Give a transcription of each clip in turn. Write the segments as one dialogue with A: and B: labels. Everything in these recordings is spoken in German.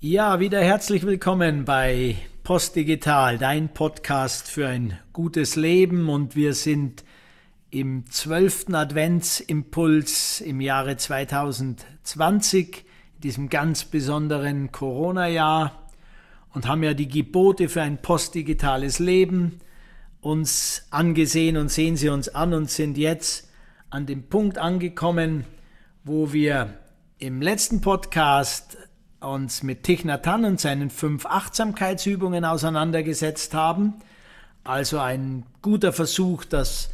A: Ja, wieder herzlich willkommen bei Postdigital, dein Podcast für ein gutes Leben. Und wir sind im zwölften Adventsimpuls im Jahre 2020, in diesem ganz besonderen Corona-Jahr, und haben ja die Gebote für ein postdigitales Leben uns angesehen und sehen sie uns an und sind jetzt an dem Punkt angekommen, wo wir im letzten Podcast uns mit Thich Nhat Hanh und seinen fünf Achtsamkeitsübungen auseinandergesetzt haben. Also ein guter Versuch, das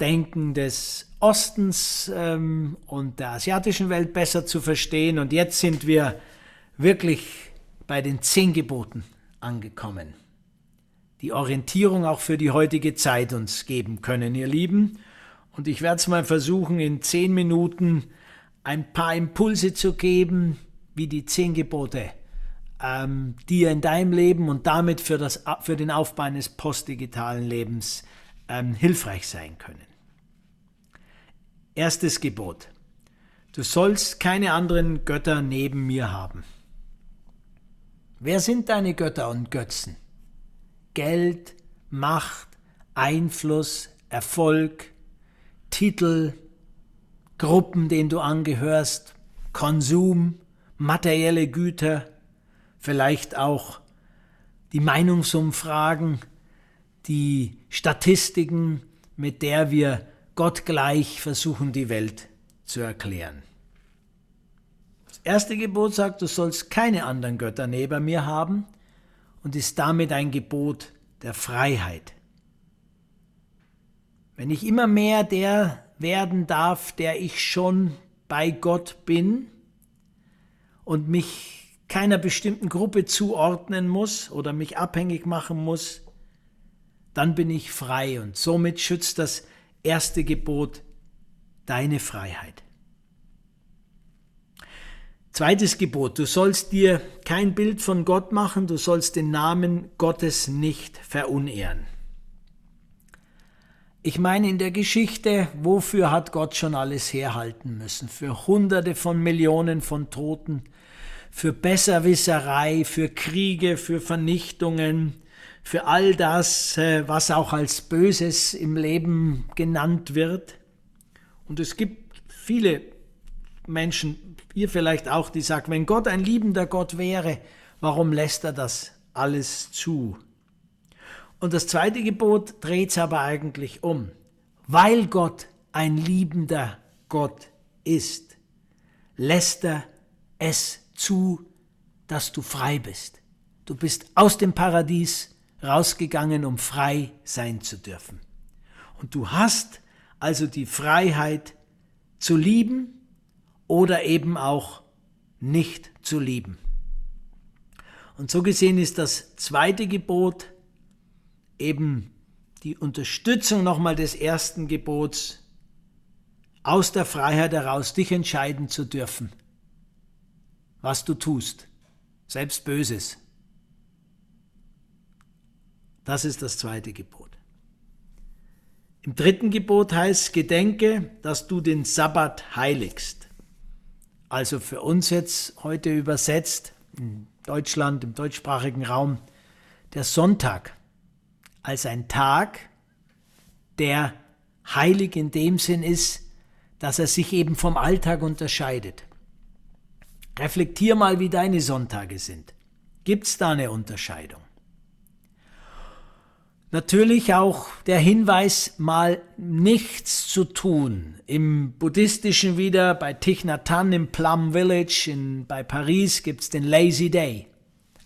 A: Denken des Ostens ähm, und der asiatischen Welt besser zu verstehen. Und jetzt sind wir wirklich bei den zehn Geboten angekommen, die Orientierung auch für die heutige Zeit uns geben können, ihr Lieben. Und ich werde es mal versuchen, in zehn Minuten ein paar Impulse zu geben, wie die zehn Gebote ähm, dir in deinem Leben und damit für, das, für den Aufbau eines postdigitalen Lebens ähm, hilfreich sein können. Erstes Gebot. Du sollst keine anderen Götter neben mir haben. Wer sind deine Götter und Götzen? Geld, Macht, Einfluss, Erfolg, Titel, Gruppen, denen du angehörst, Konsum, materielle Güter, vielleicht auch die Meinungsumfragen, die Statistiken, mit der wir Gott gleich versuchen, die Welt zu erklären. Das erste Gebot sagt, du sollst keine anderen Götter neben mir haben und ist damit ein Gebot der Freiheit. Wenn ich immer mehr der werden darf, der ich schon bei Gott bin, und mich keiner bestimmten Gruppe zuordnen muss oder mich abhängig machen muss, dann bin ich frei und somit schützt das erste Gebot deine Freiheit. Zweites Gebot, du sollst dir kein Bild von Gott machen, du sollst den Namen Gottes nicht verunehren. Ich meine, in der Geschichte, wofür hat Gott schon alles herhalten müssen? Für Hunderte von Millionen von Toten, für Besserwisserei, für Kriege, für Vernichtungen, für all das, äh, was auch als Böses im Leben genannt wird. Und es gibt viele Menschen, ihr vielleicht auch, die sagen, wenn Gott ein liebender Gott wäre, warum lässt er das alles zu? Und das zweite Gebot dreht es aber eigentlich um. Weil Gott ein liebender Gott ist, lässt er es zu, dass du frei bist. Du bist aus dem Paradies rausgegangen, um frei sein zu dürfen. Und du hast also die Freiheit zu lieben oder eben auch nicht zu lieben. Und so gesehen ist das zweite Gebot eben die Unterstützung nochmal des ersten Gebots, aus der Freiheit heraus dich entscheiden zu dürfen was du tust, selbst Böses. Das ist das zweite Gebot. Im dritten Gebot heißt, gedenke, dass du den Sabbat heiligst. Also für uns jetzt heute übersetzt, in Deutschland, im deutschsprachigen Raum, der Sonntag als ein Tag, der heilig in dem Sinn ist, dass er sich eben vom Alltag unterscheidet. Reflektier mal, wie deine Sonntage sind. Gibt es da eine Unterscheidung? Natürlich auch der Hinweis, mal nichts zu tun. Im Buddhistischen wieder, bei Thich Nhat Hanh im Plum Village in, bei Paris gibt es den Lazy Day.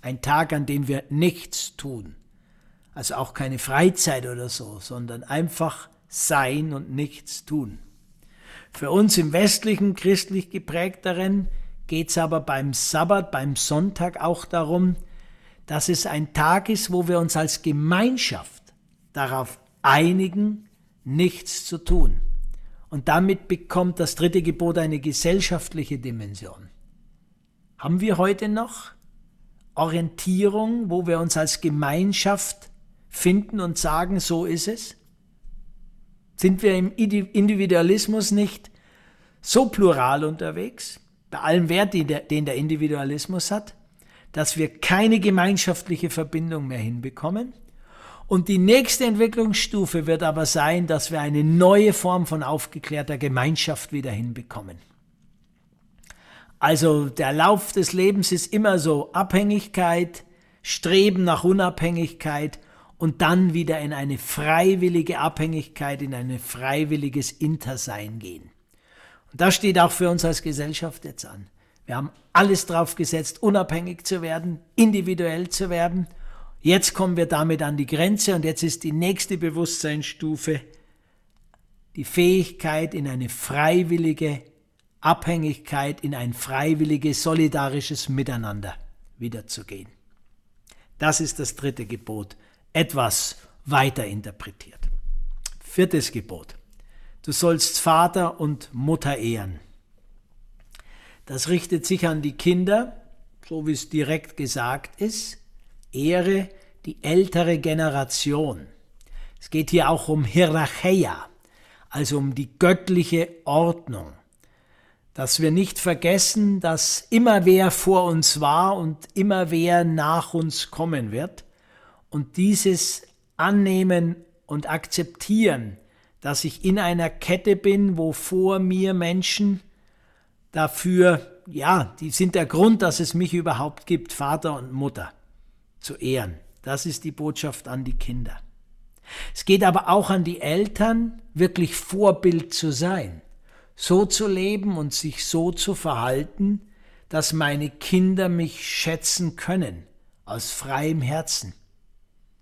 A: Ein Tag, an dem wir nichts tun. Also auch keine Freizeit oder so, sondern einfach sein und nichts tun. Für uns im westlichen, christlich geprägteren geht es aber beim Sabbat, beim Sonntag auch darum, dass es ein Tag ist, wo wir uns als Gemeinschaft darauf einigen, nichts zu tun. Und damit bekommt das dritte Gebot eine gesellschaftliche Dimension. Haben wir heute noch Orientierung, wo wir uns als Gemeinschaft finden und sagen, so ist es? Sind wir im Individualismus nicht so plural unterwegs? Bei allem Wert, den der, Individualismus hat, dass wir keine gemeinschaftliche Verbindung mehr hinbekommen. Und die nächste Entwicklungsstufe wird aber sein, dass wir eine neue Form von aufgeklärter Gemeinschaft wieder hinbekommen. Also der Lauf des Lebens ist immer so Abhängigkeit, Streben nach Unabhängigkeit und dann wieder in eine freiwillige Abhängigkeit, in ein freiwilliges Intersein gehen. Und das steht auch für uns als Gesellschaft jetzt an. Wir haben alles drauf gesetzt, unabhängig zu werden, individuell zu werden. Jetzt kommen wir damit an die Grenze und jetzt ist die nächste Bewusstseinsstufe die Fähigkeit, in eine freiwillige Abhängigkeit, in ein freiwilliges, solidarisches Miteinander wiederzugehen. Das ist das dritte Gebot etwas weiter interpretiert. Viertes Gebot. Du sollst Vater und Mutter ehren. Das richtet sich an die Kinder, so wie es direkt gesagt ist. Ehre die ältere Generation. Es geht hier auch um Hierarchia, also um die göttliche Ordnung. Dass wir nicht vergessen, dass immer wer vor uns war und immer wer nach uns kommen wird und dieses annehmen und akzeptieren, dass ich in einer Kette bin, wo vor mir Menschen dafür, ja, die sind der Grund, dass es mich überhaupt gibt, Vater und Mutter zu ehren. Das ist die Botschaft an die Kinder. Es geht aber auch an die Eltern, wirklich Vorbild zu sein, so zu leben und sich so zu verhalten, dass meine Kinder mich schätzen können, aus freiem Herzen.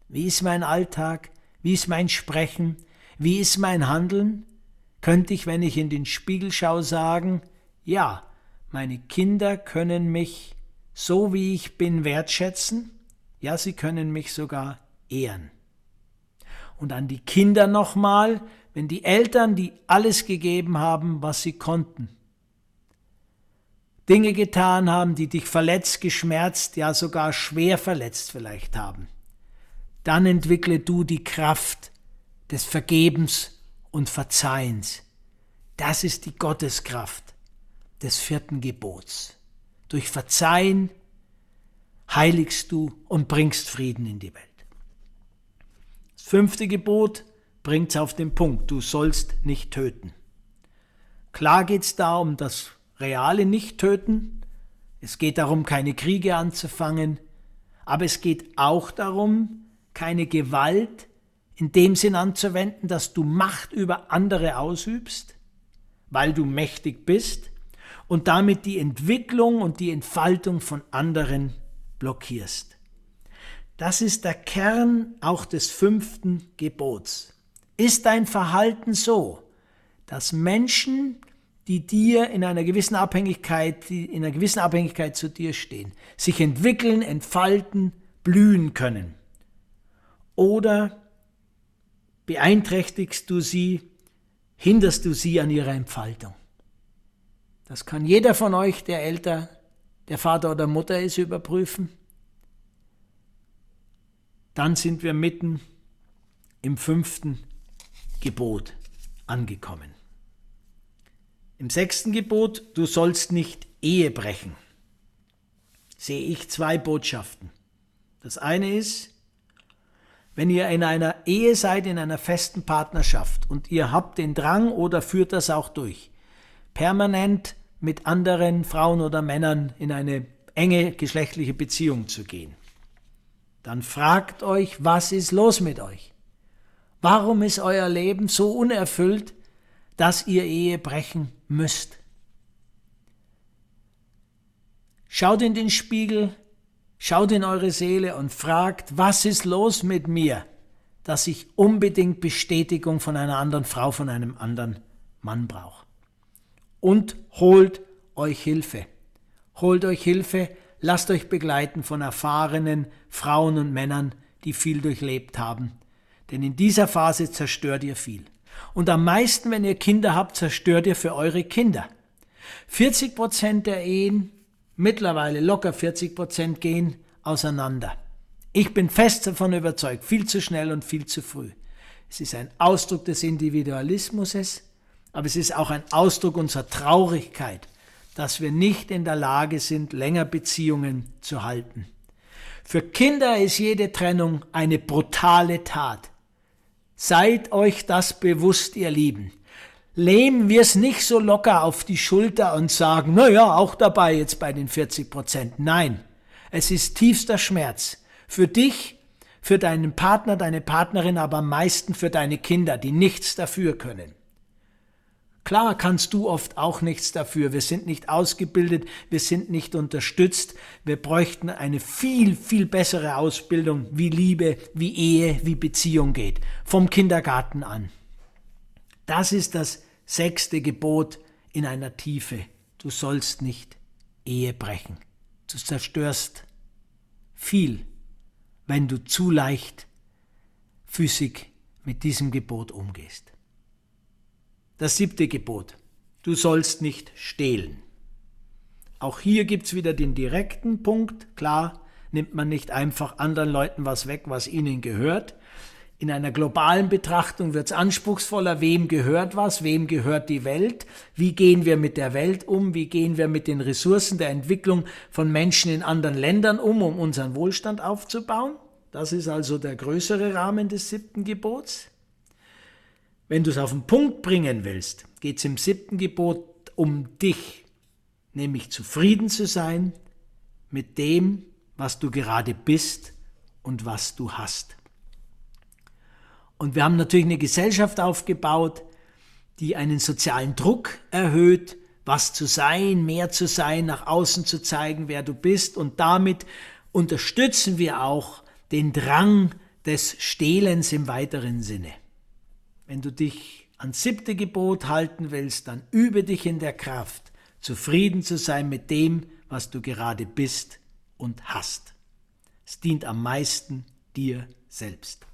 A: Wie ist mein Alltag? Wie ist mein Sprechen? Wie ist mein Handeln? Könnte ich, wenn ich in den Spiegel schaue, sagen, ja, meine Kinder können mich so wie ich bin wertschätzen, ja, sie können mich sogar ehren. Und an die Kinder nochmal, wenn die Eltern, die alles gegeben haben, was sie konnten, Dinge getan haben, die dich verletzt, geschmerzt, ja sogar schwer verletzt vielleicht haben dann entwickle du die Kraft des Vergebens und Verzeihens. Das ist die Gotteskraft des vierten Gebots. Durch Verzeihen heiligst du und bringst Frieden in die Welt. Das fünfte Gebot bringt es auf den Punkt, du sollst nicht töten. Klar geht es da um das reale Nicht-Töten, es geht darum, keine Kriege anzufangen, aber es geht auch darum, keine Gewalt in dem Sinn anzuwenden, dass du Macht über andere ausübst, weil du mächtig bist und damit die Entwicklung und die Entfaltung von anderen blockierst. Das ist der Kern auch des fünften Gebots. Ist dein Verhalten so, dass Menschen, die dir in einer gewissen Abhängigkeit, die in einer gewissen Abhängigkeit zu dir stehen, sich entwickeln, entfalten, blühen können? oder beeinträchtigst du sie, hinderst du sie an ihrer Entfaltung. Das kann jeder von euch, der älter, der Vater oder Mutter ist, überprüfen. Dann sind wir mitten im fünften Gebot angekommen. Im sechsten Gebot, du sollst nicht Ehe brechen, sehe ich zwei Botschaften. Das eine ist, wenn ihr in einer Ehe seid, in einer festen Partnerschaft und ihr habt den Drang oder führt das auch durch, permanent mit anderen Frauen oder Männern in eine enge geschlechtliche Beziehung zu gehen, dann fragt euch, was ist los mit euch? Warum ist euer Leben so unerfüllt, dass ihr Ehe brechen müsst? Schaut in den Spiegel, Schaut in eure Seele und fragt, was ist los mit mir, dass ich unbedingt Bestätigung von einer anderen Frau, von einem anderen Mann brauche. Und holt euch Hilfe. Holt euch Hilfe, lasst euch begleiten von erfahrenen Frauen und Männern, die viel durchlebt haben. Denn in dieser Phase zerstört ihr viel. Und am meisten, wenn ihr Kinder habt, zerstört ihr für eure Kinder. 40 Prozent der Ehen mittlerweile locker 40 Prozent gehen auseinander. Ich bin fest davon überzeugt, viel zu schnell und viel zu früh. Es ist ein Ausdruck des Individualismus, aber es ist auch ein Ausdruck unserer Traurigkeit, dass wir nicht in der Lage sind, länger Beziehungen zu halten. Für Kinder ist jede Trennung eine brutale Tat. Seid euch das bewusst, ihr Lieben. Lehnen wir es nicht so locker auf die Schulter und sagen, na ja, auch dabei jetzt bei den 40 Prozent. Nein, es ist tiefster Schmerz. Für dich, für deinen Partner, deine Partnerin, aber am meisten für deine Kinder, die nichts dafür können. Klar kannst du oft auch nichts dafür. Wir sind nicht ausgebildet, wir sind nicht unterstützt. Wir bräuchten eine viel, viel bessere Ausbildung, wie Liebe, wie Ehe, wie Beziehung geht. Vom Kindergarten an. Das ist das sechste Gebot in einer Tiefe. Du sollst nicht Ehe brechen. Du zerstörst viel, wenn du zu leicht physik mit diesem Gebot umgehst. Das siebte Gebot. Du sollst nicht stehlen. Auch hier gibt es wieder den direkten Punkt. Klar, nimmt man nicht einfach anderen Leuten was weg, was ihnen gehört. In einer globalen Betrachtung wird es anspruchsvoller, wem gehört was, wem gehört die Welt, wie gehen wir mit der Welt um, wie gehen wir mit den Ressourcen der Entwicklung von Menschen in anderen Ländern um, um unseren Wohlstand aufzubauen. Das ist also der größere Rahmen des siebten Gebots. Wenn du es auf den Punkt bringen willst, geht es im siebten Gebot um dich, nämlich zufrieden zu sein mit dem, was du gerade bist und was du hast. Und wir haben natürlich eine Gesellschaft aufgebaut, die einen sozialen Druck erhöht, was zu sein, mehr zu sein, nach außen zu zeigen, wer du bist. Und damit unterstützen wir auch den Drang des Stehlens im weiteren Sinne. Wenn du dich ans siebte Gebot halten willst, dann übe dich in der Kraft, zufrieden zu sein mit dem, was du gerade bist und hast. Es dient am meisten dir selbst.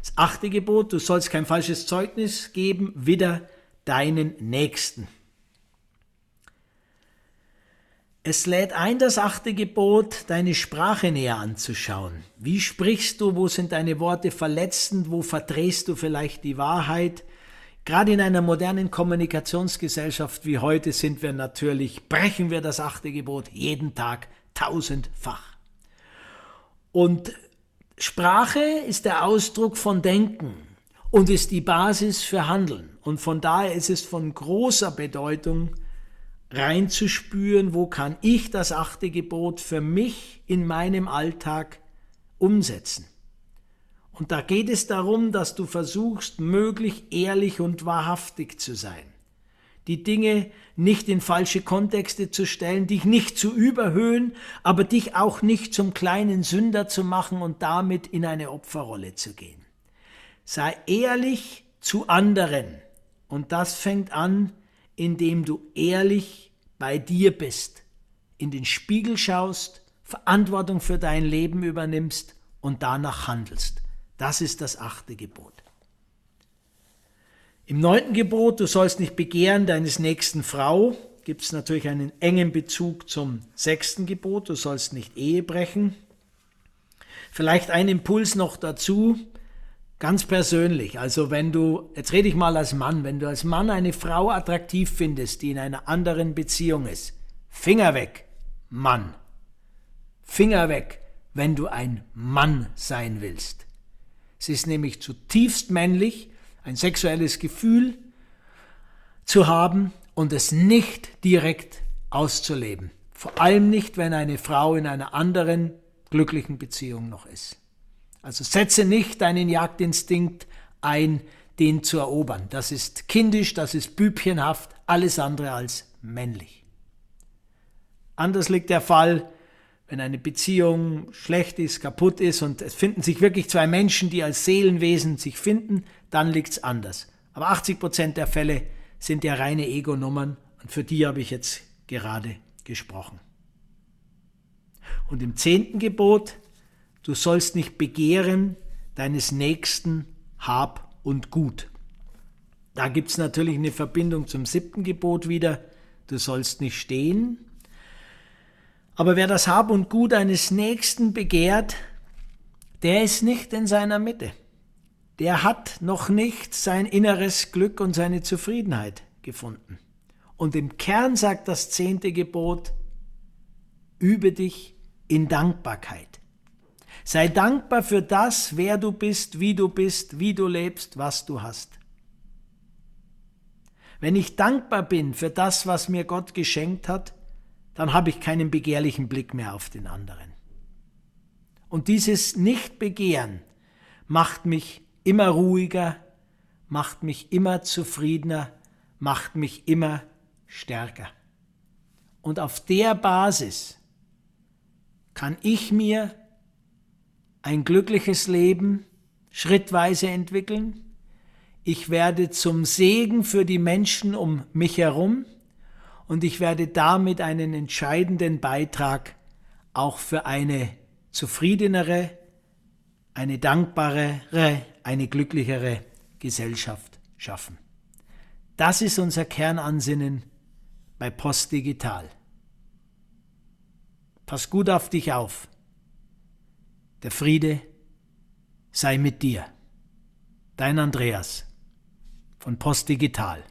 A: Das achte Gebot, du sollst kein falsches Zeugnis geben, wieder deinen Nächsten. Es lädt ein, das achte Gebot, deine Sprache näher anzuschauen. Wie sprichst du? Wo sind deine Worte verletzend? Wo verdrehst du vielleicht die Wahrheit? Gerade in einer modernen Kommunikationsgesellschaft wie heute sind wir natürlich, brechen wir das achte Gebot jeden Tag tausendfach. Und Sprache ist der Ausdruck von Denken und ist die Basis für Handeln. Und von daher ist es von großer Bedeutung, reinzuspüren, wo kann ich das achte Gebot für mich in meinem Alltag umsetzen. Und da geht es darum, dass du versuchst, möglich ehrlich und wahrhaftig zu sein. Die Dinge nicht in falsche Kontexte zu stellen, dich nicht zu überhöhen, aber dich auch nicht zum kleinen Sünder zu machen und damit in eine Opferrolle zu gehen. Sei ehrlich zu anderen. Und das fängt an indem du ehrlich bei dir bist, in den Spiegel schaust, Verantwortung für dein Leben übernimmst und danach handelst. Das ist das achte Gebot. Im neunten Gebot, du sollst nicht begehren deines nächsten Frau, gibt es natürlich einen engen Bezug zum sechsten Gebot, du sollst nicht Ehe brechen. Vielleicht ein Impuls noch dazu, Ganz persönlich, also wenn du, jetzt rede ich mal als Mann, wenn du als Mann eine Frau attraktiv findest, die in einer anderen Beziehung ist, Finger weg, Mann. Finger weg, wenn du ein Mann sein willst. Es ist nämlich zutiefst männlich, ein sexuelles Gefühl zu haben und es nicht direkt auszuleben. Vor allem nicht, wenn eine Frau in einer anderen glücklichen Beziehung noch ist. Also setze nicht deinen Jagdinstinkt ein, den zu erobern. Das ist kindisch, das ist bübchenhaft, alles andere als männlich. Anders liegt der Fall, wenn eine Beziehung schlecht ist, kaputt ist und es finden sich wirklich zwei Menschen, die als Seelenwesen sich finden, dann liegt es anders. Aber 80 Prozent der Fälle sind ja reine Ego-Nummern und für die habe ich jetzt gerade gesprochen. Und im zehnten Gebot du sollst nicht begehren deines Nächsten Hab und Gut. Da gibt es natürlich eine Verbindung zum siebten Gebot wieder, du sollst nicht stehen. Aber wer das Hab und Gut eines Nächsten begehrt, der ist nicht in seiner Mitte. Der hat noch nicht sein inneres Glück und seine Zufriedenheit gefunden. Und im Kern sagt das zehnte Gebot, übe dich in Dankbarkeit. Sei dankbar für das, wer du bist, wie du bist, wie du lebst, was du hast. Wenn ich dankbar bin für das, was mir Gott geschenkt hat, dann habe ich keinen begehrlichen Blick mehr auf den anderen. Und dieses Nichtbegehren macht mich immer ruhiger, macht mich immer zufriedener, macht mich immer stärker. Und auf der Basis kann ich mir ein glückliches Leben schrittweise entwickeln. Ich werde zum Segen für die Menschen um mich herum und ich werde damit einen entscheidenden Beitrag auch für eine zufriedenere, eine dankbarere, eine glücklichere Gesellschaft schaffen. Das ist unser Kernansinnen bei Postdigital. Pass gut auf dich auf. Der Friede sei mit dir. Dein Andreas von Postdigital.